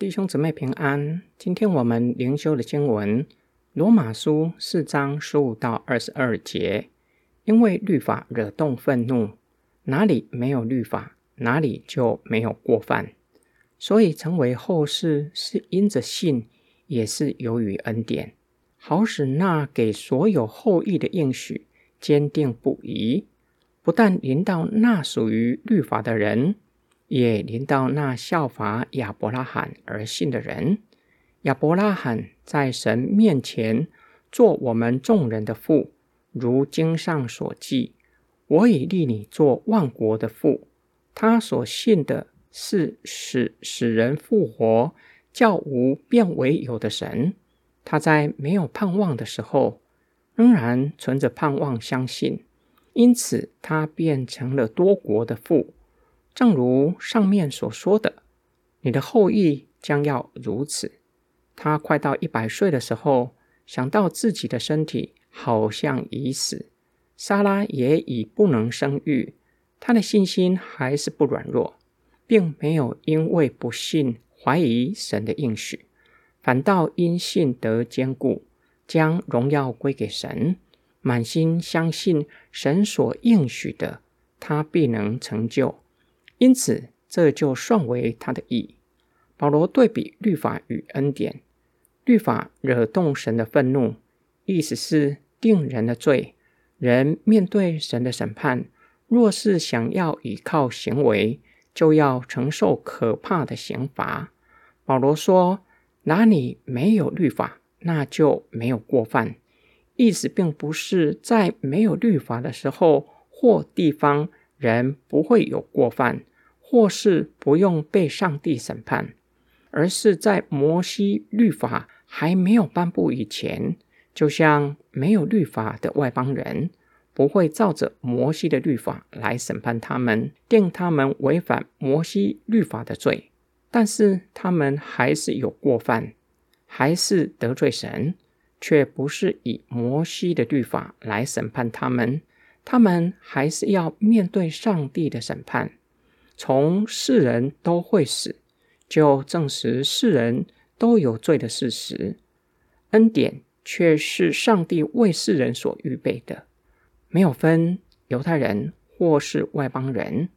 弟兄姊妹平安。今天我们灵修的经文《罗马书》四章十五到二十二节。因为律法惹动愤怒，哪里没有律法，哪里就没有过犯。所以成为后世是因着信，也是由于恩典，好使那给所有后裔的应许坚定不移。不但临到那属于律法的人。也临到那效法亚伯拉罕而信的人。亚伯拉罕在神面前做我们众人的父，如经上所记：“我已立你做万国的父。”他所信的是使使人复活、叫无变为有的神。他在没有盼望的时候，仍然存着盼望，相信，因此他变成了多国的父。正如上面所说的，你的后裔将要如此。他快到一百岁的时候，想到自己的身体好像已死，莎拉也已不能生育，他的信心还是不软弱，并没有因为不信怀疑神的应许，反倒因信得坚固，将荣耀归给神，满心相信神所应许的，他必能成就。因此，这就算为他的义。保罗对比律法与恩典，律法惹动神的愤怒，意思是定人的罪。人面对神的审判，若是想要依靠行为，就要承受可怕的刑罚。保罗说：“哪里没有律法，那就没有过犯。”意思并不是在没有律法的时候或地方，人不会有过犯。或是不用被上帝审判，而是在摩西律法还没有颁布以前，就像没有律法的外邦人，不会照着摩西的律法来审判他们，定他们违反摩西律法的罪。但是他们还是有过犯，还是得罪神，却不是以摩西的律法来审判他们，他们还是要面对上帝的审判。从世人都会死，就证实世人都有罪的事实。恩典却是上帝为世人所预备的，没有分犹太人或是外邦人，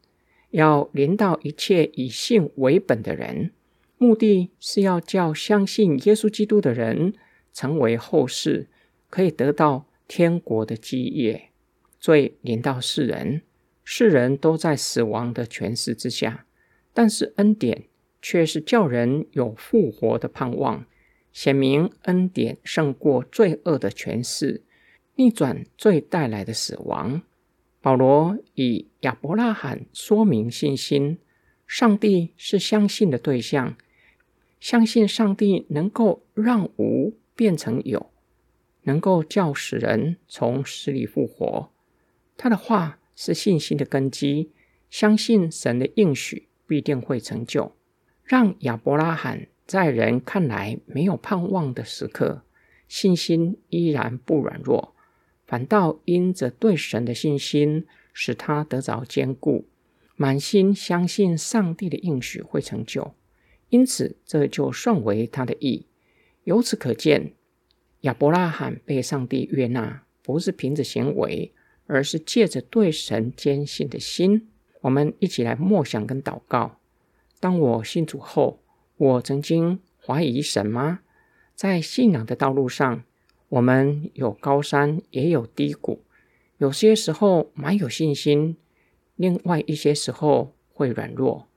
要临到一切以信为本的人，目的是要叫相信耶稣基督的人成为后世，可以得到天国的基业。罪临到世人。世人都在死亡的权势之下，但是恩典却是叫人有复活的盼望，显明恩典胜过罪恶的权势，逆转罪带来的死亡。保罗以亚伯拉罕说明信心，上帝是相信的对象，相信上帝能够让无变成有，能够叫死人从死里复活。他的话。是信心的根基，相信神的应许必定会成就。让亚伯拉罕在人看来没有盼望的时刻，信心依然不软弱，反倒因着对神的信心，使他得着坚固，满心相信上帝的应许会成就。因此，这就算为他的义。由此可见，亚伯拉罕被上帝悦纳，不是凭着行为。而是借着对神坚信的心，我们一起来默想跟祷告。当我信主后，我曾经怀疑神吗？在信仰的道路上，我们有高山，也有低谷。有些时候蛮有信心，另外一些时候会软弱，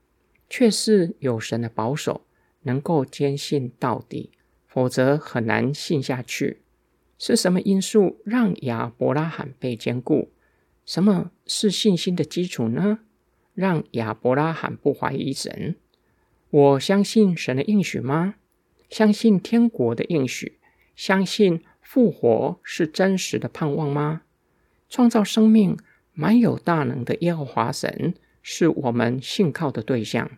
却是有神的保守，能够坚信到底，否则很难信下去。是什么因素让亚伯拉罕被坚固？什么是信心的基础呢？让亚伯拉罕不怀疑神？我相信神的应许吗？相信天国的应许？相信复活是真实的盼望吗？创造生命、满有大能的耶和华神是我们信靠的对象。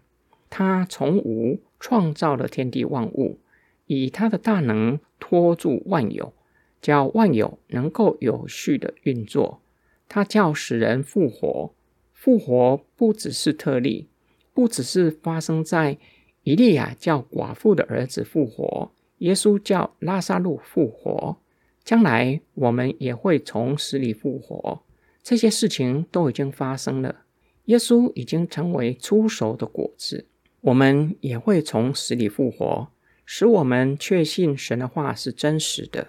他从无创造了天地万物，以他的大能托住万有。叫万有能够有序的运作，它叫使人复活。复活不只是特例，不只是发生在以利亚叫寡妇的儿子复活，耶稣叫拉萨路复活，将来我们也会从死里复活。这些事情都已经发生了，耶稣已经成为出熟的果子，我们也会从死里复活，使我们确信神的话是真实的。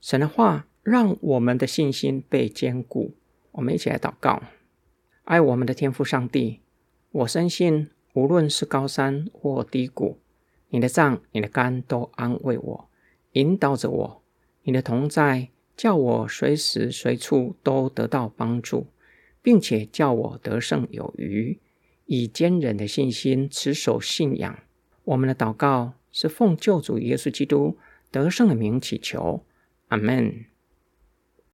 神的话让我们的信心被坚固。我们一起来祷告：爱我们的天父上帝，我深信。无论是高山或低谷，你的杖、你的肝都安慰我，引导着我。你的同在叫我随时随处都得到帮助，并且叫我得胜有余，以坚忍的信心持守信仰。我们的祷告是奉救主耶稣基督得胜的名祈求，Amen.